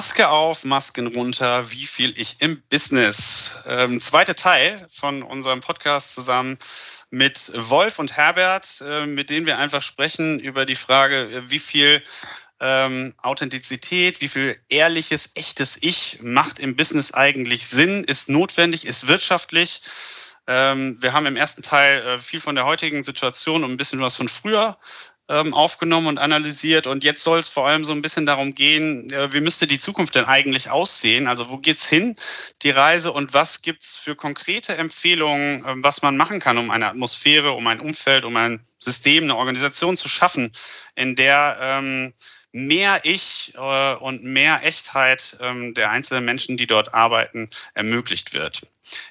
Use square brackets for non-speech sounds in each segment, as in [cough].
Maske auf, Masken runter, wie viel ich im Business. Ähm, zweiter Teil von unserem Podcast zusammen mit Wolf und Herbert, äh, mit denen wir einfach sprechen über die Frage, wie viel ähm, Authentizität, wie viel ehrliches, echtes Ich macht im Business eigentlich Sinn, ist notwendig, ist wirtschaftlich. Ähm, wir haben im ersten Teil äh, viel von der heutigen Situation und ein bisschen was von früher ähm, aufgenommen und analysiert. Und jetzt soll es vor allem so ein bisschen darum gehen, äh, wie müsste die Zukunft denn eigentlich aussehen? Also wo geht's hin, die Reise und was gibt's für konkrete Empfehlungen, äh, was man machen kann, um eine Atmosphäre, um ein Umfeld, um ein System, eine Organisation zu schaffen, in der ähm, mehr Ich äh, und mehr Echtheit ähm, der einzelnen Menschen, die dort arbeiten, ermöglicht wird.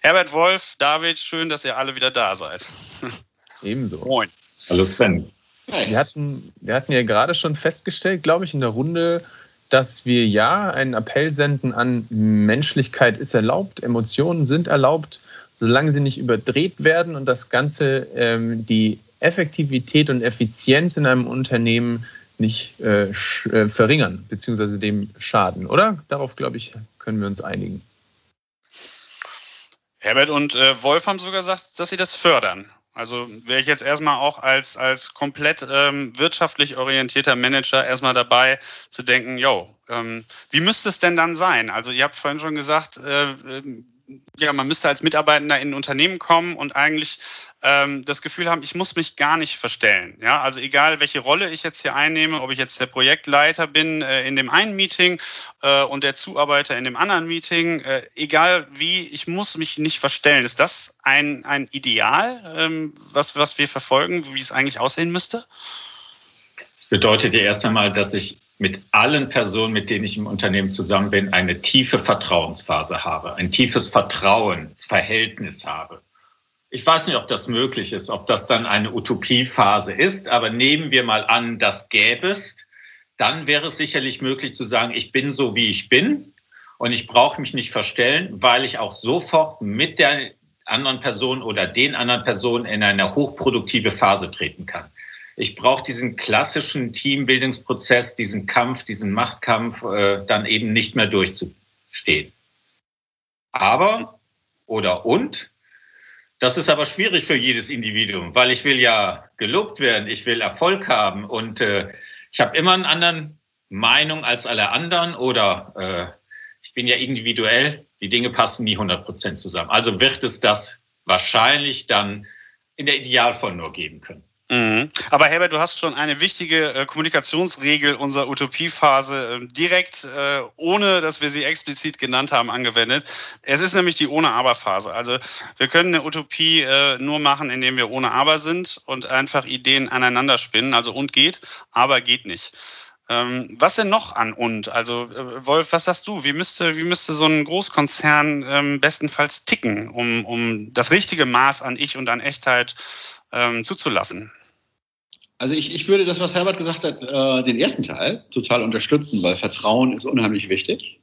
Herbert Wolf, David, schön, dass ihr alle wieder da seid. [laughs] Ebenso. Moin. Hallo Sven. Wir hatten, wir hatten ja gerade schon festgestellt, glaube ich, in der Runde, dass wir ja einen Appell senden an Menschlichkeit ist erlaubt, Emotionen sind erlaubt, solange sie nicht überdreht werden und das Ganze ähm, die Effektivität und Effizienz in einem Unternehmen nicht äh, äh, verringern, beziehungsweise dem schaden, oder? Darauf, glaube ich, können wir uns einigen. Herbert und äh, Wolf haben sogar gesagt, dass sie das fördern. Also wäre ich jetzt erstmal auch als, als komplett ähm, wirtschaftlich orientierter Manager erstmal dabei zu denken, yo, ähm, wie müsste es denn dann sein? Also ihr habt vorhin schon gesagt, äh, ähm, ja, man müsste als Mitarbeitender in ein Unternehmen kommen und eigentlich ähm, das Gefühl haben, ich muss mich gar nicht verstellen. Ja, also egal welche Rolle ich jetzt hier einnehme, ob ich jetzt der Projektleiter bin äh, in dem einen Meeting äh, und der Zuarbeiter in dem anderen Meeting, äh, egal wie, ich muss mich nicht verstellen. Ist das ein, ein Ideal, ähm, was, was wir verfolgen, wie es eigentlich aussehen müsste? Das bedeutet ja erst einmal, dass ich mit allen Personen, mit denen ich im Unternehmen zusammen bin, eine tiefe Vertrauensphase habe, ein tiefes Vertrauensverhältnis habe. Ich weiß nicht, ob das möglich ist, ob das dann eine Utopiephase ist, aber nehmen wir mal an, das gäbe es, dann wäre es sicherlich möglich zu sagen, ich bin so, wie ich bin und ich brauche mich nicht verstellen, weil ich auch sofort mit der anderen Person oder den anderen Personen in eine hochproduktive Phase treten kann. Ich brauche diesen klassischen Teambildungsprozess, diesen Kampf, diesen Machtkampf äh, dann eben nicht mehr durchzustehen. Aber oder und, das ist aber schwierig für jedes Individuum, weil ich will ja gelobt werden, ich will Erfolg haben und äh, ich habe immer eine andere Meinung als alle anderen oder äh, ich bin ja individuell, die Dinge passen nie 100 Prozent zusammen. Also wird es das wahrscheinlich dann in der Idealfall nur geben können. Mhm. Aber Herbert, du hast schon eine wichtige äh, Kommunikationsregel unserer Utopiephase äh, direkt, äh, ohne dass wir sie explizit genannt haben, angewendet. Es ist nämlich die Ohne-Aber-Phase. Also wir können eine Utopie äh, nur machen, indem wir ohne Aber sind und einfach Ideen aneinander spinnen. Also und geht, aber geht nicht. Ähm, was denn noch an und? Also äh, Wolf, was sagst du? Wie müsste, wie müsste so ein Großkonzern ähm, bestenfalls ticken, um, um das richtige Maß an Ich und an Echtheit ähm, zuzulassen? Also ich, ich würde das, was Herbert gesagt hat, äh, den ersten Teil total unterstützen, weil Vertrauen ist unheimlich wichtig.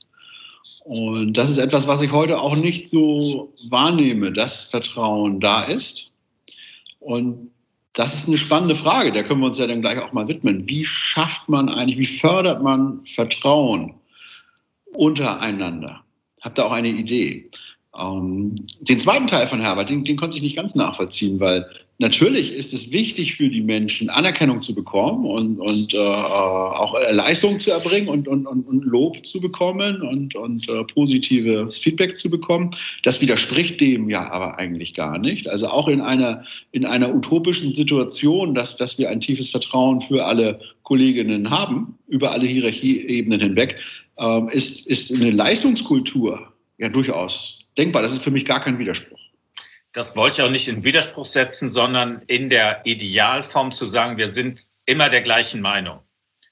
Und das ist etwas, was ich heute auch nicht so wahrnehme, dass Vertrauen da ist. Und das ist eine spannende Frage, der können wir uns ja dann gleich auch mal widmen. Wie schafft man eigentlich, wie fördert man Vertrauen untereinander? Habt ihr auch eine Idee? Ähm, den zweiten Teil von Herbert, den, den konnte ich nicht ganz nachvollziehen, weil Natürlich ist es wichtig für die Menschen, Anerkennung zu bekommen und, und äh, auch Leistung zu erbringen und, und, und, Lob zu bekommen und, und äh, positives Feedback zu bekommen. Das widerspricht dem ja aber eigentlich gar nicht. Also auch in einer, in einer utopischen Situation, dass, dass wir ein tiefes Vertrauen für alle Kolleginnen haben, über alle Hierarchieebenen hinweg, äh, ist, ist eine Leistungskultur ja durchaus denkbar. Das ist für mich gar kein Widerspruch das wollte ich auch nicht in Widerspruch setzen, sondern in der Idealform zu sagen, wir sind immer der gleichen Meinung.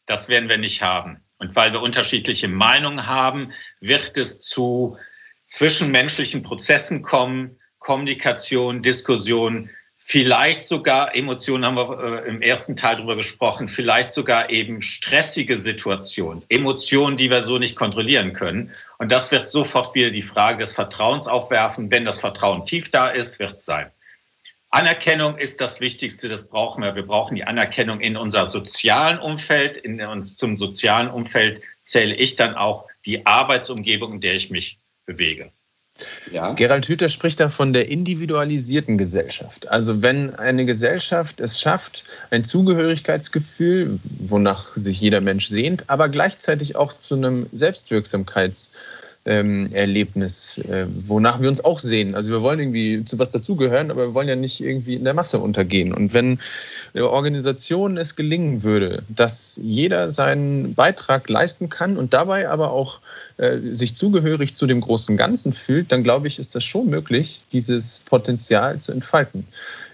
Das werden wir nicht haben. Und weil wir unterschiedliche Meinungen haben, wird es zu zwischenmenschlichen Prozessen kommen, Kommunikation, Diskussion, vielleicht sogar, Emotionen haben wir äh, im ersten Teil drüber gesprochen, vielleicht sogar eben stressige Situationen, Emotionen, die wir so nicht kontrollieren können. Und das wird sofort wieder die Frage des Vertrauens aufwerfen. Wenn das Vertrauen tief da ist, wird es sein. Anerkennung ist das Wichtigste, das brauchen wir. Wir brauchen die Anerkennung in unserem sozialen Umfeld. In uns zum sozialen Umfeld zähle ich dann auch die Arbeitsumgebung, in der ich mich bewege. Ja. Gerald Hüther spricht da von der individualisierten Gesellschaft. Also wenn eine Gesellschaft es schafft, ein Zugehörigkeitsgefühl, wonach sich jeder Mensch sehnt, aber gleichzeitig auch zu einem Selbstwirksamkeits- ähm, Erlebnis, äh, wonach wir uns auch sehen. Also wir wollen irgendwie zu was dazugehören, aber wir wollen ja nicht irgendwie in der Masse untergehen. Und wenn der Organisation es gelingen würde, dass jeder seinen Beitrag leisten kann und dabei aber auch äh, sich zugehörig zu dem großen Ganzen fühlt, dann glaube ich, ist das schon möglich, dieses Potenzial zu entfalten.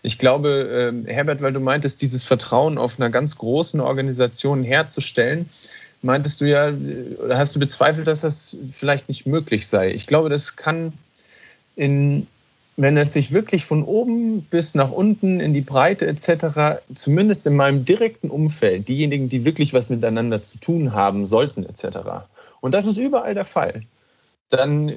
Ich glaube, äh, Herbert, weil du meintest, dieses Vertrauen auf einer ganz großen Organisation herzustellen, meintest du ja, oder hast du bezweifelt, dass das vielleicht nicht möglich sei. Ich glaube, das kann in, wenn es sich wirklich von oben bis nach unten in die Breite etc., zumindest in meinem direkten Umfeld, diejenigen, die wirklich was miteinander zu tun haben sollten etc., und das ist überall der Fall, dann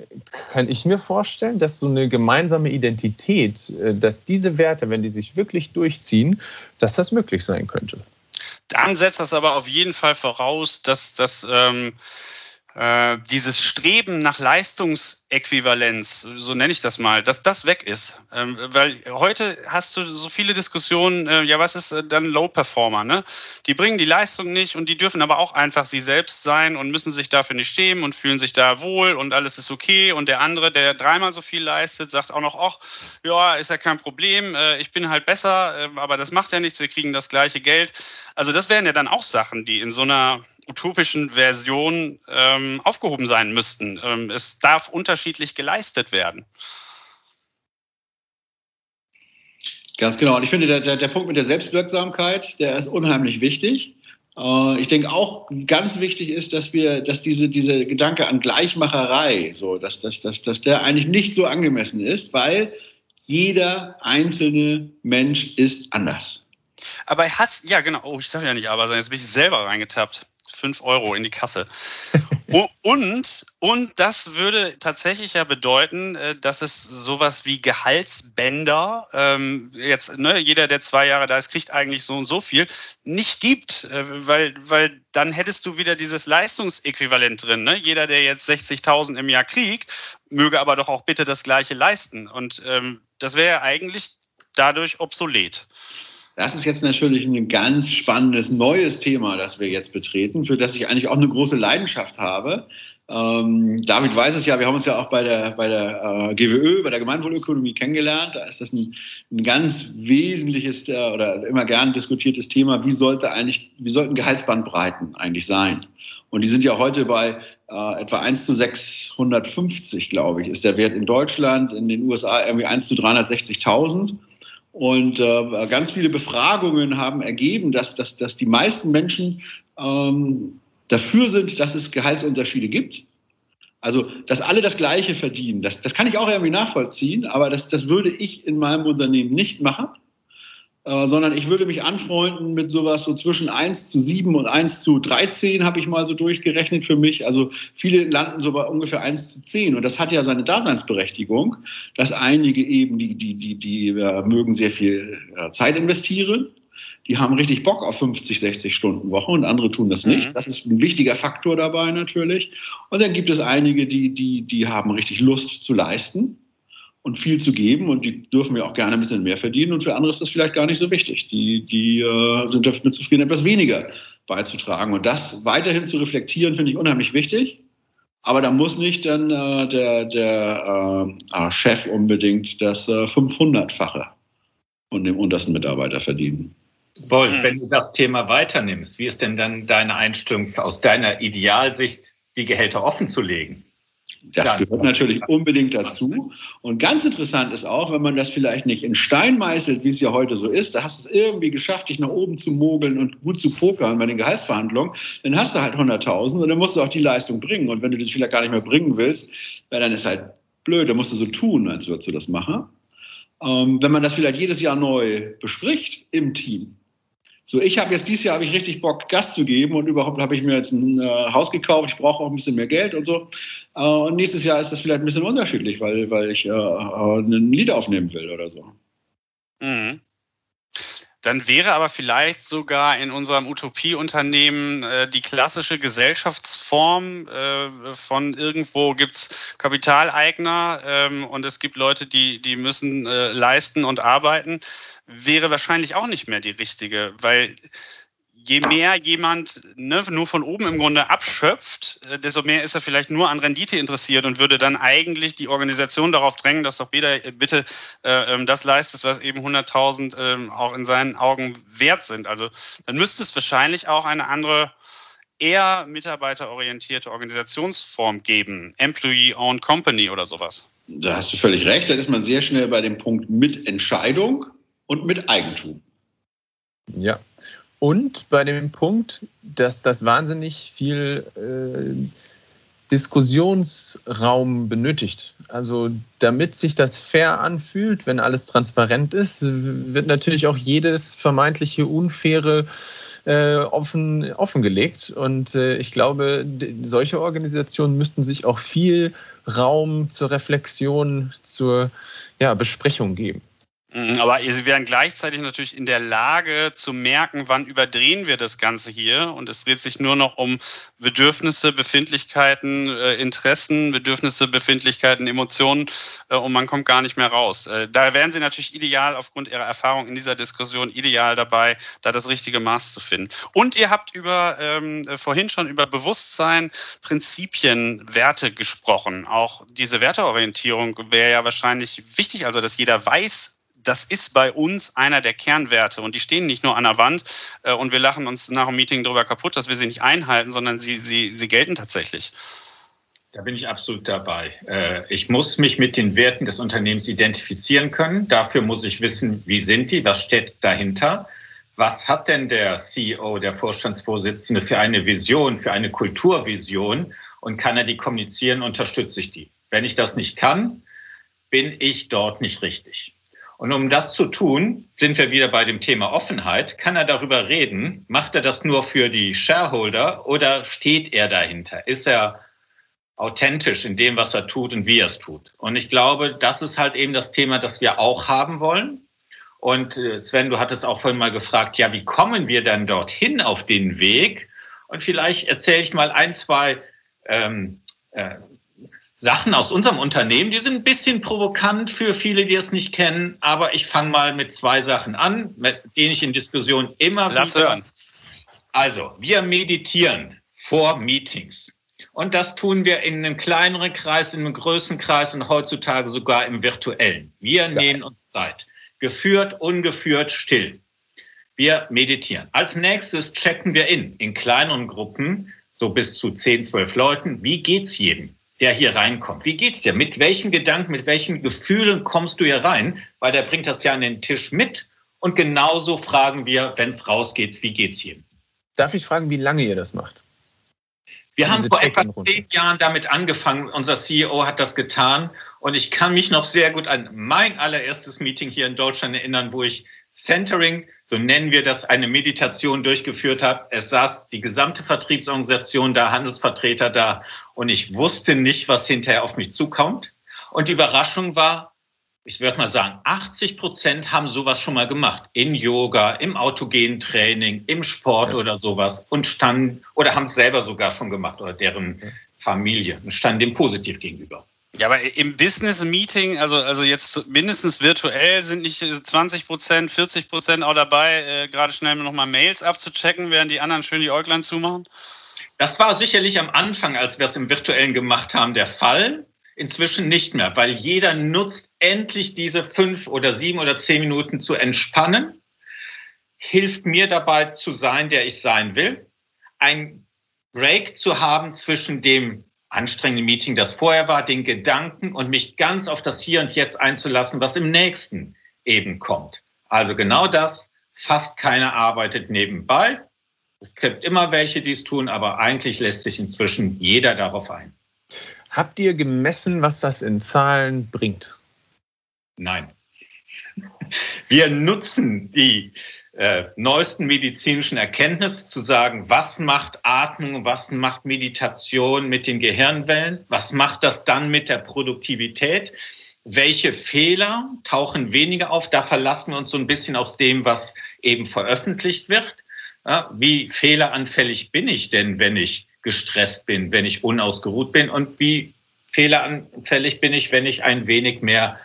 kann ich mir vorstellen, dass so eine gemeinsame Identität, äh, dass diese Werte, wenn die sich wirklich durchziehen, dass das möglich sein könnte. Dann setzt das aber auf jeden Fall voraus, dass das ähm, äh, dieses Streben nach Leistungsäquivalenz, so nenne ich das mal, dass das weg ist. Ähm, weil heute hast du so viele Diskussionen, äh, ja, was ist äh, dann Low Performer? Ne? Die bringen die Leistung nicht und die dürfen aber auch einfach sie selbst sein und müssen sich dafür nicht schämen und fühlen sich da wohl und alles ist okay. Und der andere, der dreimal so viel leistet, sagt auch noch, ach, ja, ist ja kein Problem, äh, ich bin halt besser, äh, aber das macht ja nichts, wir kriegen das gleiche Geld. Also das wären ja dann auch Sachen, die in so einer utopischen Version ähm, aufgehoben sein müssten. Ähm, es darf unterschiedlich geleistet werden. Ganz genau. Und ich finde, der, der, der Punkt mit der Selbstwirksamkeit, der ist unheimlich wichtig. Äh, ich denke auch ganz wichtig ist, dass wir, dass diese, diese Gedanke an Gleichmacherei, so, dass, dass, dass, dass der eigentlich nicht so angemessen ist, weil jeder einzelne Mensch ist anders. Aber hast, ja genau, oh, ich darf ja nicht aber sein, jetzt bin ich selber reingetappt. 5 Euro in die Kasse. und, und das würde tatsächlich ja bedeuten, äh, dass es sowas wie Gehaltsbänder, ähm, jetzt ne, jeder, der zwei Jahre da ist, kriegt eigentlich so und so viel, nicht gibt, äh, weil, weil dann hättest du wieder dieses Leistungsäquivalent drin. Ne? Jeder, der jetzt 60.000 im Jahr kriegt, möge aber doch auch bitte das Gleiche leisten. Und ähm, das wäre ja eigentlich dadurch obsolet. Das ist jetzt natürlich ein ganz spannendes neues Thema, das wir jetzt betreten, für das ich eigentlich auch eine große Leidenschaft habe. Ähm, David weiß es ja, wir haben uns ja auch bei der, bei der äh, GWÖ, bei der Gemeinwohlökonomie kennengelernt. Da ist das ein, ein ganz wesentliches äh, oder immer gern diskutiertes Thema. Wie sollte eigentlich, wie sollten Gehaltsbandbreiten eigentlich sein? Und die sind ja heute bei äh, etwa 1 zu 650, glaube ich, ist der Wert in Deutschland, in den USA irgendwie 1 zu 360.000. Und äh, ganz viele Befragungen haben ergeben, dass, dass, dass die meisten Menschen ähm, dafür sind, dass es Gehaltsunterschiede gibt. Also, dass alle das Gleiche verdienen, das, das kann ich auch irgendwie nachvollziehen, aber das, das würde ich in meinem Unternehmen nicht machen. Äh, sondern ich würde mich anfreunden mit sowas so zwischen 1 zu 7 und 1 zu 13, habe ich mal so durchgerechnet für mich. Also viele landen so bei ungefähr 1 zu 10. Und das hat ja seine Daseinsberechtigung, dass einige eben, die, die, die, die äh, mögen sehr viel äh, Zeit investieren. Die haben richtig Bock auf 50, 60 Stunden Woche und andere tun das nicht. Mhm. Das ist ein wichtiger Faktor dabei natürlich. Und dann gibt es einige, die, die, die haben richtig Lust zu leisten und viel zu geben und die dürfen ja auch gerne ein bisschen mehr verdienen und für andere ist das vielleicht gar nicht so wichtig. Die, die äh, sind damit zufrieden, etwas weniger beizutragen und das weiterhin zu reflektieren, finde ich unheimlich wichtig. Aber da muss nicht dann äh, der, der äh, Chef unbedingt das äh, 500-fache und dem untersten Mitarbeiter verdienen. Wolf, wenn du das Thema weiternimmst, wie ist denn dann deine Einstellung aus deiner Idealsicht, die Gehälter offen zu legen? Das gehört natürlich unbedingt dazu. Und ganz interessant ist auch, wenn man das vielleicht nicht in Stein meißelt, wie es ja heute so ist, da hast du es irgendwie geschafft, dich nach oben zu mogeln und gut zu pokern bei den Gehaltsverhandlungen, dann hast du halt 100.000 und dann musst du auch die Leistung bringen. Und wenn du das vielleicht gar nicht mehr bringen willst, dann ist halt blöd, dann musst du so tun, als würdest du das machen. Ähm, wenn man das vielleicht jedes Jahr neu bespricht im Team, so, ich habe jetzt dieses Jahr habe ich richtig Bock, Gas zu geben und überhaupt habe ich mir jetzt ein äh, Haus gekauft. Ich brauche auch ein bisschen mehr Geld und so. Äh, und nächstes Jahr ist das vielleicht ein bisschen unterschiedlich, weil, weil ich äh, äh ein Lied aufnehmen will oder so. Mhm. Dann wäre aber vielleicht sogar in unserem Utopieunternehmen äh, die klassische Gesellschaftsform äh, von irgendwo gibt's Kapitaleigner ähm, und es gibt Leute, die, die müssen äh, leisten und arbeiten, wäre wahrscheinlich auch nicht mehr die richtige, weil je mehr jemand ne, nur von oben im Grunde abschöpft, äh, desto mehr ist er vielleicht nur an Rendite interessiert und würde dann eigentlich die Organisation darauf drängen, dass doch jeder äh, bitte äh, ähm, das leistet, was eben 100.000 äh, auch in seinen Augen wert sind. Also dann müsste es wahrscheinlich auch eine andere eher mitarbeiterorientierte Organisationsform geben, Employee-Owned Company oder sowas. Da hast du völlig recht. Da ist man sehr schnell bei dem Punkt mit Entscheidung und mit Eigentum. Ja, und bei dem Punkt, dass das wahnsinnig viel äh, Diskussionsraum benötigt. Also damit sich das fair anfühlt, wenn alles transparent ist, wird natürlich auch jedes vermeintliche Unfaire äh, offen, offengelegt. Und äh, ich glaube, solche Organisationen müssten sich auch viel Raum zur Reflexion, zur ja, Besprechung geben. Mhm, aber sie wären gleichzeitig natürlich in der Lage zu merken, wann überdrehen wir das Ganze hier. Und es dreht sich nur noch um Bedürfnisse, Befindlichkeiten, äh, Interessen, Bedürfnisse, Befindlichkeiten, Emotionen. Äh, und man kommt gar nicht mehr raus. Äh, da wären sie natürlich ideal aufgrund ihrer Erfahrung in dieser Diskussion ideal dabei, da das richtige Maß zu finden. Und ihr habt über ähm, vorhin schon über Bewusstsein, Prinzipien, Werte gesprochen. Auch diese Werteorientierung wäre ja wahrscheinlich wichtig, also dass jeder weiß, das ist bei uns einer der Kernwerte und die stehen nicht nur an der Wand äh, und wir lachen uns nach dem Meeting darüber kaputt, dass wir sie nicht einhalten, sondern sie, sie, sie gelten tatsächlich. Da bin ich absolut dabei. Äh, ich muss mich mit den Werten des Unternehmens identifizieren können. Dafür muss ich wissen, wie sind die, was steht dahinter. Was hat denn der CEO, der Vorstandsvorsitzende für eine Vision, für eine Kulturvision und kann er die kommunizieren, unterstütze ich die. Wenn ich das nicht kann, bin ich dort nicht richtig. Und um das zu tun, sind wir wieder bei dem Thema Offenheit. Kann er darüber reden? Macht er das nur für die Shareholder oder steht er dahinter? Ist er authentisch in dem, was er tut und wie er es tut? Und ich glaube, das ist halt eben das Thema, das wir auch haben wollen. Und äh, Sven, du hattest auch vorhin mal gefragt, ja, wie kommen wir dann dorthin auf den Weg? Und vielleicht erzähle ich mal ein, zwei ähm, äh, Sachen aus unserem Unternehmen, die sind ein bisschen provokant für viele, die es nicht kennen, aber ich fange mal mit zwei Sachen an, mit denen ich in Diskussionen immer Lass wieder... hören. Also, wir meditieren vor Meetings. Und das tun wir in einem kleineren Kreis, in einem größeren Kreis und heutzutage sogar im virtuellen. Wir Geil. nehmen uns Zeit. Geführt, ungeführt, still. Wir meditieren. Als nächstes checken wir in, in kleineren Gruppen, so bis zu 10, 12 Leuten. Wie geht's jedem? Der hier reinkommt. Wie geht's dir? Mit welchen Gedanken, mit welchen Gefühlen kommst du hier rein? Weil der bringt das ja an den Tisch mit. Und genauso fragen wir, wenn es rausgeht, wie geht's hier? Darf ich fragen, wie lange ihr das macht? Wir haben vor etwa zehn Jahren damit angefangen. Unser CEO hat das getan. Und ich kann mich noch sehr gut an mein allererstes Meeting hier in Deutschland erinnern, wo ich Centering, so nennen wir das, eine Meditation durchgeführt habe. Es saß die gesamte Vertriebsorganisation da, Handelsvertreter da und ich wusste nicht, was hinterher auf mich zukommt. Und die Überraschung war, ich würde mal sagen, 80 Prozent haben sowas schon mal gemacht. In Yoga, im autogenen Training, im Sport ja. oder sowas und standen oder haben es selber sogar schon gemacht oder deren Familie und standen dem positiv gegenüber. Ja, aber im Business-Meeting, also, also jetzt mindestens virtuell, sind nicht 20 Prozent, 40 Prozent auch dabei, äh, gerade schnell nochmal Mails abzuchecken, während die anderen schön die Äuglein zumachen? Das war sicherlich am Anfang, als wir es im virtuellen gemacht haben, der Fall. Inzwischen nicht mehr, weil jeder nutzt endlich diese fünf oder sieben oder zehn Minuten zu entspannen, hilft mir dabei zu sein, der ich sein will, ein Break zu haben zwischen dem anstrengende Meeting, das vorher war, den Gedanken und mich ganz auf das Hier und Jetzt einzulassen, was im nächsten eben kommt. Also genau das, fast keiner arbeitet nebenbei. Es gibt immer welche, die es tun, aber eigentlich lässt sich inzwischen jeder darauf ein. Habt ihr gemessen, was das in Zahlen bringt? Nein. Wir nutzen die äh, neuesten medizinischen Erkenntnisse zu sagen, was macht Atmung, was macht Meditation mit den Gehirnwellen, was macht das dann mit der Produktivität. welche Fehler tauchen weniger auf. Da verlassen wir uns so ein bisschen auf dem, was eben veröffentlicht wird. Ja, wie fehleranfällig bin ich denn, wenn ich gestresst bin, wenn ich unausgeruht bin? Und wie fehleranfällig bin ich, wenn ich ein wenig mehr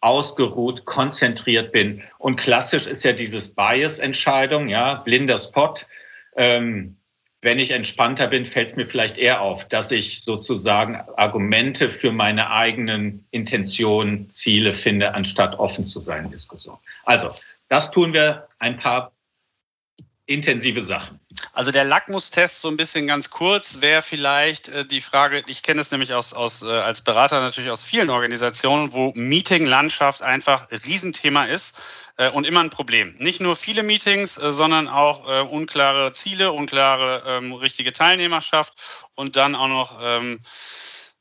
ausgeruht, konzentriert bin? Und klassisch ist ja dieses Bias-Entscheidung, ja, blinder Spot. Ähm, wenn ich entspannter bin, fällt mir vielleicht eher auf, dass ich sozusagen Argumente für meine eigenen Intentionen, Ziele finde, anstatt offen zu sein in Diskussion. Also, das tun wir ein paar intensive Sachen. Also der Lackmustest so ein bisschen ganz kurz wäre vielleicht äh, die Frage, ich kenne es nämlich aus, aus, äh, als Berater natürlich aus vielen Organisationen, wo Meeting-Landschaft einfach Riesenthema ist äh, und immer ein Problem. Nicht nur viele Meetings, äh, sondern auch äh, unklare Ziele, unklare ähm, richtige Teilnehmerschaft und dann auch noch ähm,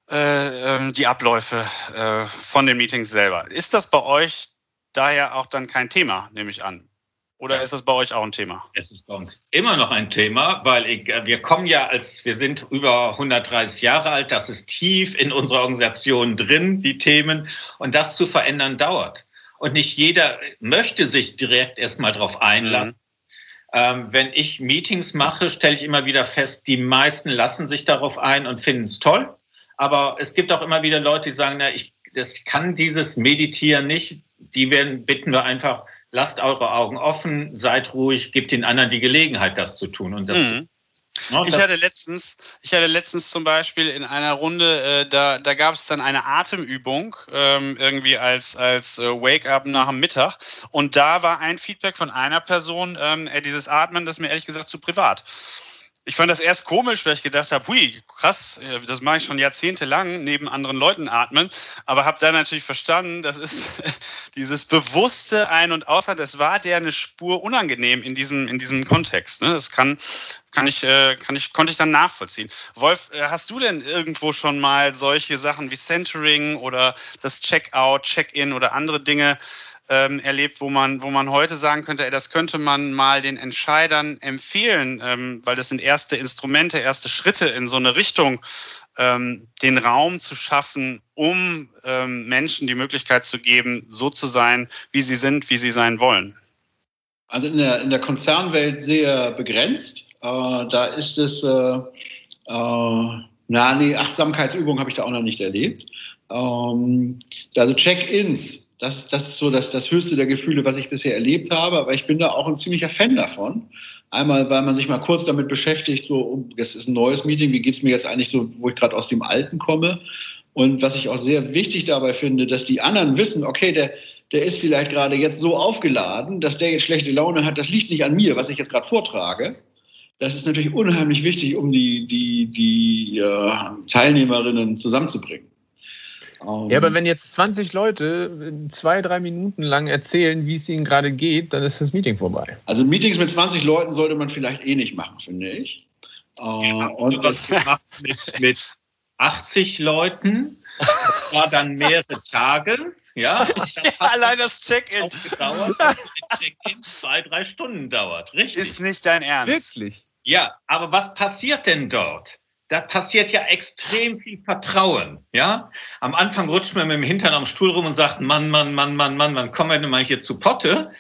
äh, ähm, die Abläufe äh, von den Meetings selber. Ist das bei euch daher auch dann kein Thema, nehme ich an? Oder ist das bei euch auch ein Thema? Es ist bei uns immer noch ein Thema, weil ich, äh, wir kommen ja als, wir sind über 130 Jahre alt, das ist tief in unserer Organisation drin, die Themen. Und das zu verändern dauert. Und nicht jeder möchte sich direkt erstmal darauf einladen. Mhm. Ähm, wenn ich Meetings mache, stelle ich immer wieder fest, die meisten lassen sich darauf ein und finden es toll. Aber es gibt auch immer wieder Leute, die sagen, na, ich das kann dieses Meditieren nicht. Die werden, bitten wir einfach, lasst eure Augen offen, seid ruhig, gebt den anderen die Gelegenheit, das zu tun. Und das, mhm. ja, ich hatte letztens, ich hatte letztens zum Beispiel in einer Runde, äh, da, da gab es dann eine Atemübung ähm, irgendwie als als äh, Wake-up nach dem Mittag und da war ein Feedback von einer Person, ähm, dieses Atmen, das ist mir ehrlich gesagt zu privat ich fand das erst komisch, weil ich gedacht habe, hui, krass, äh, das mache ich schon jahrzehntelang, neben anderen Leuten atmen. Aber habe dann natürlich verstanden, das ist [laughs] dieses bewusste Ein- und Ausatmen, das war der eine Spur unangenehm in diesem, in diesem Kontext. Ne? Das kann, kann ich, äh, kann ich, konnte ich dann nachvollziehen. Wolf, äh, hast du denn irgendwo schon mal solche Sachen wie Centering oder das Checkout, Check-in oder andere Dinge ähm, erlebt, wo man, wo man heute sagen könnte, ey, das könnte man mal den Entscheidern empfehlen, ähm, weil das sind erste Instrumente, erste Schritte in so eine Richtung, ähm, den Raum zu schaffen, um ähm, Menschen die Möglichkeit zu geben, so zu sein, wie sie sind, wie sie sein wollen? Also in der, in der Konzernwelt sehr begrenzt. Äh, da ist es, äh, äh, na, nee, Achtsamkeitsübung habe ich da auch noch nicht erlebt. Ähm, also Check-ins das, das ist so das, das höchste der Gefühle, was ich bisher erlebt habe. Aber ich bin da auch ein ziemlicher Fan davon. Einmal, weil man sich mal kurz damit beschäftigt, so, oh, das ist ein neues Meeting, wie geht es mir jetzt eigentlich so, wo ich gerade aus dem Alten komme. Und was ich auch sehr wichtig dabei finde, dass die anderen wissen, okay, der, der ist vielleicht gerade jetzt so aufgeladen, dass der jetzt schlechte Laune hat. Das liegt nicht an mir, was ich jetzt gerade vortrage. Das ist natürlich unheimlich wichtig, um die, die, die äh, Teilnehmerinnen zusammenzubringen. Um, ja, aber wenn jetzt 20 Leute zwei, drei Minuten lang erzählen, wie es ihnen gerade geht, dann ist das Meeting vorbei. Also Meetings mit 20 Leuten sollte man vielleicht eh nicht machen, finde ich. Ja, uh, und was gemacht [laughs] mit, mit 80 Leuten. Das war dann mehrere Tage. Ja, [laughs] ja allein das Check-in. Check-in zwei, drei Stunden dauert, richtig? Ist nicht dein Ernst. Wirklich? Ja, aber was passiert denn dort? da passiert ja extrem viel Vertrauen. Ja, am Anfang rutscht man mit dem Hintern am Stuhl rum und sagt, Mann, Mann, Mann, Mann, Mann, wann kommen wir denn mal hier zu Potte?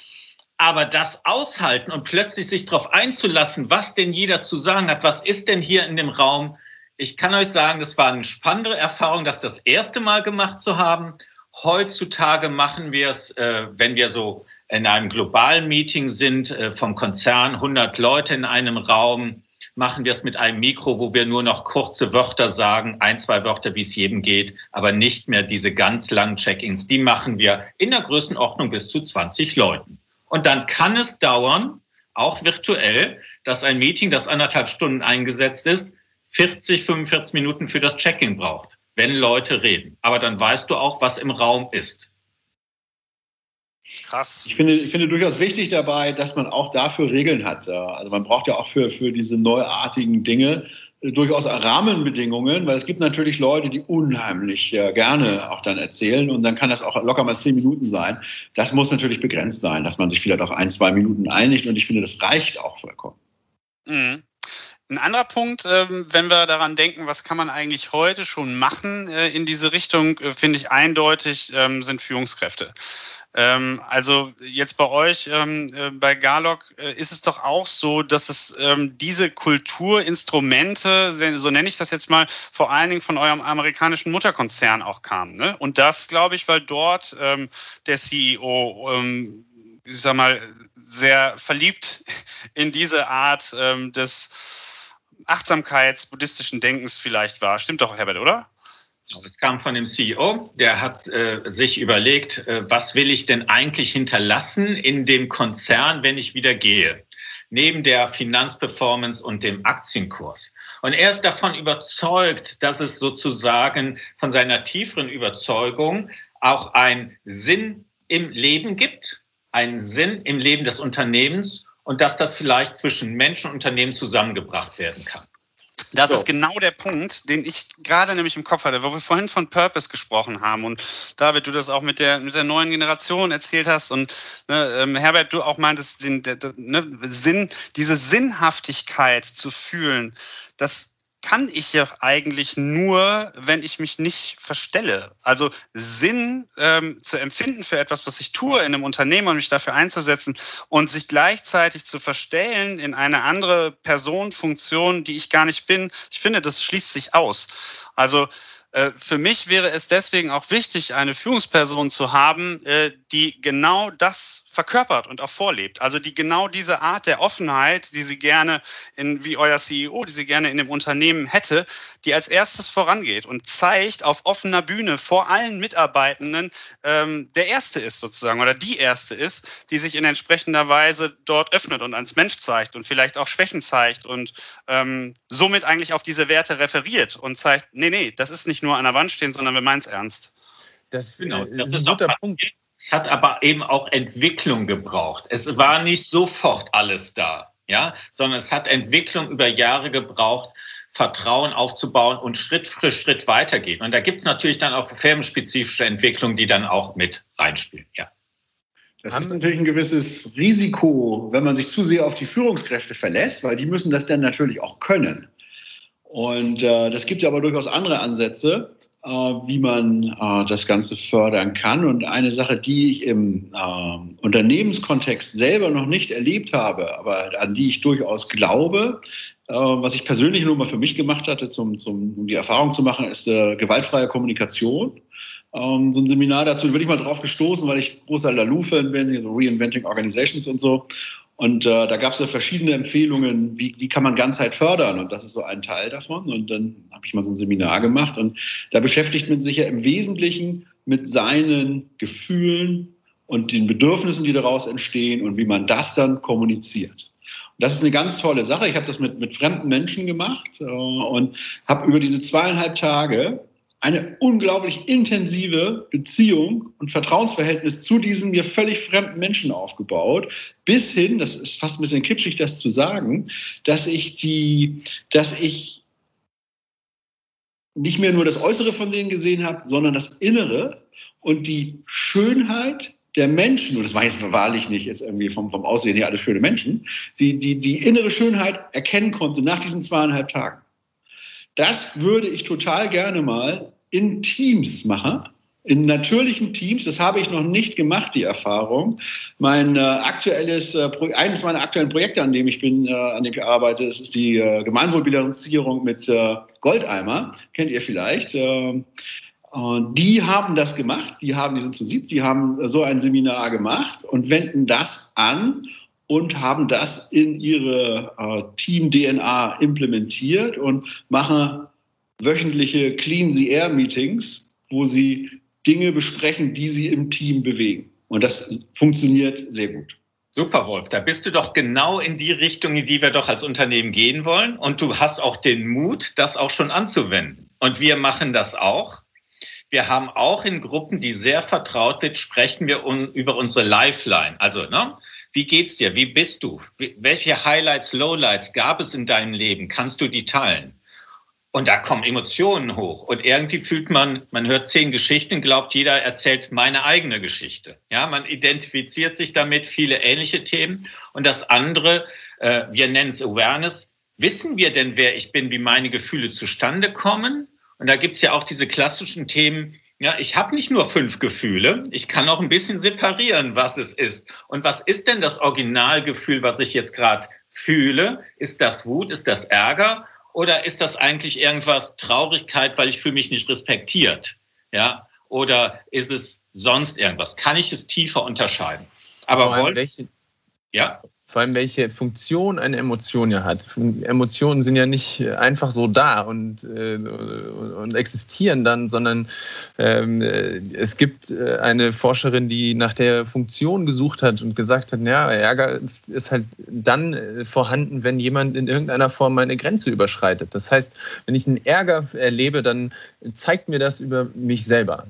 Aber das aushalten und plötzlich sich darauf einzulassen, was denn jeder zu sagen hat, was ist denn hier in dem Raum? Ich kann euch sagen, das war eine spannende Erfahrung, das das erste Mal gemacht zu haben. Heutzutage machen wir es, äh, wenn wir so in einem globalen Meeting sind, äh, vom Konzern, 100 Leute in einem Raum, machen wir es mit einem Mikro, wo wir nur noch kurze Wörter sagen, ein, zwei Wörter, wie es jedem geht, aber nicht mehr diese ganz langen Check-ins. Die machen wir in der Größenordnung bis zu 20 Leuten. Und dann kann es dauern, auch virtuell, dass ein Meeting, das anderthalb Stunden eingesetzt ist, 40, 45 Minuten für das Check-in braucht, wenn Leute reden. Aber dann weißt du auch, was im Raum ist. Krass. Ich finde, ich finde durchaus wichtig dabei, dass man auch dafür Regeln hat. Also man braucht ja auch für, für diese neuartigen Dinge äh, durchaus Rahmenbedingungen, weil es gibt natürlich Leute, die unheimlich gerne auch dann erzählen und dann kann das auch locker mal zehn Minuten sein. Das muss natürlich begrenzt sein, dass man sich vielleicht auf ein, zwei Minuten einigt und ich finde, das reicht auch vollkommen. Mhm. Ein anderer Punkt, ähm, wenn wir daran denken, was kann man eigentlich heute schon machen äh, in diese Richtung, äh, finde ich eindeutig, ähm, sind Führungskräfte. Ähm, also jetzt bei euch, äh, bei Garlock, ist es doch auch so, dass es diese Kulturinstrumente, so nenne ich das jetzt mal, vor allen Dingen von eurem amerikanischen Mutterkonzern auch kamen. Ne? Und das, glaube ich, weil dort der CEO ich sag mal, sehr verliebt in diese Art des Achtsamkeits-buddhistischen Denkens vielleicht war. Stimmt doch, Herbert, oder? Es kam von dem CEO, der hat äh, sich überlegt, äh, was will ich denn eigentlich hinterlassen in dem Konzern, wenn ich wieder gehe, neben der Finanzperformance und dem Aktienkurs. Und er ist davon überzeugt, dass es sozusagen von seiner tieferen Überzeugung auch einen Sinn im Leben gibt, einen Sinn im Leben des Unternehmens und dass das vielleicht zwischen Menschen und Unternehmen zusammengebracht werden kann. Das so. ist genau der Punkt, den ich gerade nämlich im Kopf hatte, wo wir vorhin von Purpose gesprochen haben und David, du das auch mit der, mit der neuen Generation erzählt hast und ne, ähm, Herbert, du auch meintest, den, der, der, ne, Sinn, diese Sinnhaftigkeit zu fühlen, das kann ich ja eigentlich nur, wenn ich mich nicht verstelle. Also Sinn ähm, zu empfinden für etwas, was ich tue in einem Unternehmen und mich dafür einzusetzen und sich gleichzeitig zu verstellen in eine andere Person, Funktion, die ich gar nicht bin. Ich finde, das schließt sich aus. Also für mich wäre es deswegen auch wichtig, eine Führungsperson zu haben, äh, die genau das verkörpert und auch vorlebt. Also die genau diese Art der Offenheit, die sie gerne in, wie euer CEO, die sie gerne in dem Unternehmen hätte, die als erstes vorangeht und zeigt auf offener Bühne vor allen Mitarbeitenden, ähm, der Erste ist sozusagen oder die Erste ist, die sich in entsprechender Weise dort öffnet und als Mensch zeigt und vielleicht auch Schwächen zeigt und ähm, somit eigentlich auf diese Werte referiert und zeigt, nee, nee, das ist nicht nur an der Wand stehen, sondern wir meinen es ernst. Das, genau, äh, das ist ein guter Punkt. Es hat aber eben auch Entwicklung gebraucht. Es war nicht sofort alles da, ja, sondern es hat Entwicklung über Jahre gebraucht, Vertrauen aufzubauen und Schritt für Schritt weitergehen. Und da gibt es natürlich dann auch firmenspezifische Entwicklungen, die dann auch mit reinspielen, ja. Das ist natürlich ein gewisses Risiko, wenn man sich zu sehr auf die Führungskräfte verlässt, weil die müssen das dann natürlich auch können. Und äh, das gibt ja aber durchaus andere Ansätze. Äh, wie man äh, das Ganze fördern kann. Und eine Sache, die ich im äh, Unternehmenskontext selber noch nicht erlebt habe, aber an die ich durchaus glaube, was ich persönlich nur mal für mich gemacht hatte, zum, zum, um die Erfahrung zu machen, ist gewaltfreie Kommunikation. Ähm, so ein Seminar dazu bin ich mal drauf gestoßen, weil ich großer Lalu-Fan bin, so Reinventing Organizations und so. Und äh, da gab es ja verschiedene Empfehlungen, wie, wie kann man Ganzheit fördern. Und das ist so ein Teil davon. Und dann habe ich mal so ein Seminar gemacht. Und da beschäftigt man sich ja im Wesentlichen mit seinen Gefühlen und den Bedürfnissen, die daraus entstehen und wie man das dann kommuniziert. Und das ist eine ganz tolle Sache. Ich habe das mit, mit fremden Menschen gemacht äh, und habe über diese zweieinhalb Tage eine unglaublich intensive Beziehung und Vertrauensverhältnis zu diesem mir völlig fremden Menschen aufgebaut, bis hin, das ist fast ein bisschen kitschig, das zu sagen, dass ich die, dass ich nicht mehr nur das Äußere von denen gesehen habe, sondern das Innere und die Schönheit der Menschen, und das war jetzt wahrlich nicht jetzt irgendwie vom, vom Aussehen her alle schöne Menschen, die, die, die innere Schönheit erkennen konnte nach diesen zweieinhalb Tagen. Das würde ich total gerne mal in Teams mache, in natürlichen Teams. Das habe ich noch nicht gemacht, die Erfahrung. Mein äh, aktuelles, äh, eines meiner aktuellen Projekte, an dem ich bin, äh, an dem ich arbeite, ist, ist die äh, Gemeinwohlbilanzierung mit äh, Goldeimer. Kennt ihr vielleicht? Äh, die haben das gemacht. Die haben, die sind zu sieb, die haben so ein Seminar gemacht und wenden das an und haben das in ihre Team-DNA implementiert und machen wöchentliche Clean the Air Meetings, wo sie Dinge besprechen, die sie im Team bewegen. Und das funktioniert sehr gut. Super, Wolf. Da bist du doch genau in die Richtung, in die wir doch als Unternehmen gehen wollen. Und du hast auch den Mut, das auch schon anzuwenden. Und wir machen das auch. Wir haben auch in Gruppen, die sehr vertraut sind, sprechen wir un über unsere Lifeline. Also, ne? Wie geht's dir? Wie bist du? Welche Highlights, Lowlights gab es in deinem Leben? Kannst du die teilen? Und da kommen Emotionen hoch. Und irgendwie fühlt man, man hört zehn Geschichten, glaubt jeder erzählt meine eigene Geschichte. Ja, man identifiziert sich damit, viele ähnliche Themen. Und das andere, äh, wir nennen es Awareness, wissen wir denn, wer ich bin, wie meine Gefühle zustande kommen? Und da gibt's ja auch diese klassischen Themen, ja, ich habe nicht nur fünf Gefühle, ich kann auch ein bisschen separieren, was es ist. Und was ist denn das Originalgefühl, was ich jetzt gerade fühle? Ist das Wut, ist das Ärger oder ist das eigentlich irgendwas Traurigkeit, weil ich fühle mich nicht respektiert? Ja, oder ist es sonst irgendwas? Kann ich es tiefer unterscheiden? Aber Wolf, welche, ja? Vor allem, welche Funktion eine Emotion ja hat. Emotionen sind ja nicht einfach so da und, äh, und existieren dann, sondern ähm, es gibt äh, eine Forscherin, die nach der Funktion gesucht hat und gesagt hat, ja, Ärger ist halt dann äh, vorhanden, wenn jemand in irgendeiner Form meine Grenze überschreitet. Das heißt, wenn ich einen Ärger erlebe, dann zeigt mir das über mich selber.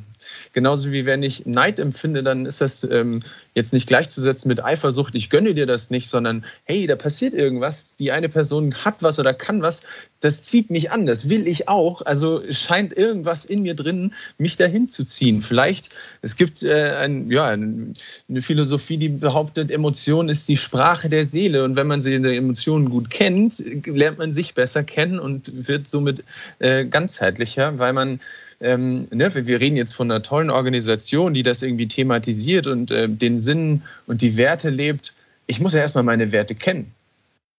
Genauso wie wenn ich Neid empfinde, dann ist das ähm, jetzt nicht gleichzusetzen mit Eifersucht, ich gönne dir das nicht, sondern hey, da passiert irgendwas, die eine Person hat was oder kann was, das zieht mich an, das will ich auch. Also scheint irgendwas in mir drin, mich dahin zu ziehen. Vielleicht, es gibt äh, ein, ja, eine Philosophie, die behauptet, Emotion ist die Sprache der Seele. Und wenn man die Emotionen gut kennt, lernt man sich besser kennen und wird somit äh, ganzheitlicher, weil man ähm, ne, wir reden jetzt von einer tollen Organisation, die das irgendwie thematisiert und äh, den Sinn und die Werte lebt. Ich muss ja erstmal meine Werte kennen.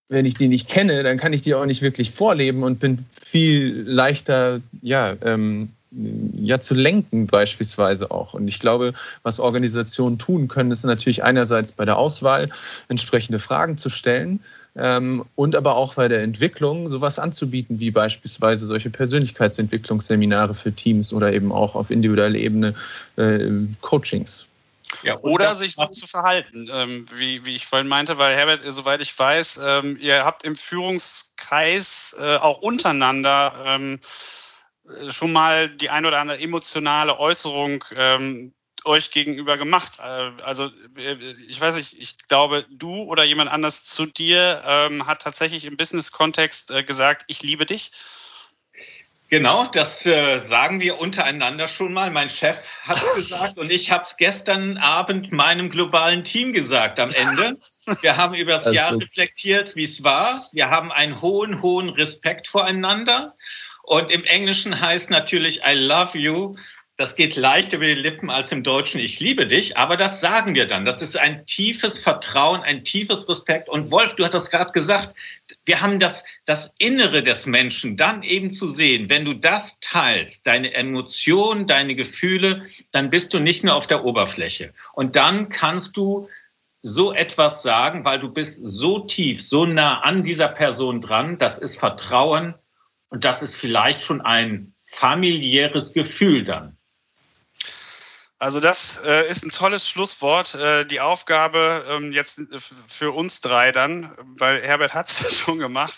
Wenn ich die nicht kenne, dann kann ich die auch nicht wirklich vorleben und bin viel leichter, ja, ähm, ja zu lenken beispielsweise auch. Und ich glaube, was Organisationen tun können, ist natürlich einerseits bei der Auswahl entsprechende Fragen zu stellen ähm, und aber auch bei der Entwicklung sowas anzubieten, wie beispielsweise solche Persönlichkeitsentwicklungsseminare für Teams oder eben auch auf individueller Ebene äh, Coachings. Ja, oder sich so zu verhalten, ähm, wie, wie ich vorhin meinte, weil Herbert, soweit ich weiß, ähm, ihr habt im Führungskreis äh, auch untereinander ähm, schon mal die ein oder andere emotionale Äußerung ähm, euch gegenüber gemacht? Äh, also äh, ich weiß nicht, ich glaube, du oder jemand anders zu dir ähm, hat tatsächlich im Business-Kontext äh, gesagt, ich liebe dich. Genau, das äh, sagen wir untereinander schon mal. Mein Chef hat es gesagt und ich habe es gestern Abend meinem globalen Team gesagt am Ende. Wir haben über das also. Jahr reflektiert, wie es war. Wir haben einen hohen, hohen Respekt voreinander. Und im Englischen heißt natürlich I love you das geht leichter über die Lippen als im Deutschen, ich liebe dich, aber das sagen wir dann. Das ist ein tiefes Vertrauen, ein tiefes Respekt. Und Wolf, du hattest gerade gesagt, wir haben das, das Innere des Menschen dann eben zu sehen. Wenn du das teilst, deine Emotionen, deine Gefühle, dann bist du nicht nur auf der Oberfläche. Und dann kannst du so etwas sagen, weil du bist so tief, so nah an dieser Person dran. Das ist Vertrauen und das ist vielleicht schon ein familiäres Gefühl dann. Also das äh, ist ein tolles Schlusswort. Äh, die Aufgabe ähm, jetzt für uns drei dann, weil Herbert hat es [laughs] schon gemacht,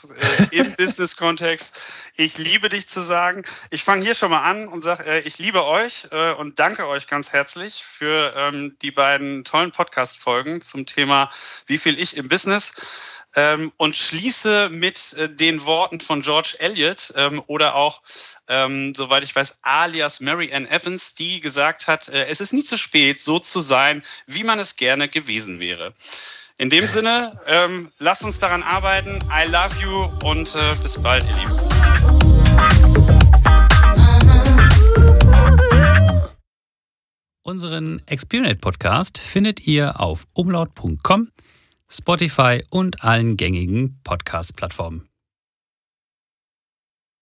äh, im [laughs] Business-Kontext, ich liebe dich zu sagen. Ich fange hier schon mal an und sage, äh, ich liebe euch äh, und danke euch ganz herzlich für ähm, die beiden tollen Podcast-Folgen zum Thema Wie viel ich im Business ähm, und schließe mit äh, den Worten von George Eliot ähm, oder auch, ähm, soweit ich weiß, alias Mary Ann Evans, die gesagt hat, äh, es ist nie zu spät, so zu sein, wie man es gerne gewesen wäre. In dem Sinne, ähm, lasst uns daran arbeiten. I love you und äh, bis bald, ihr Lieben. Unseren Experience Podcast findet ihr auf umlaut.com Spotify und allen gängigen Podcast-Plattformen.